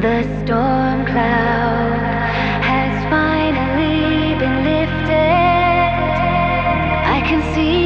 The storm cloud has finally been lifted. I can see.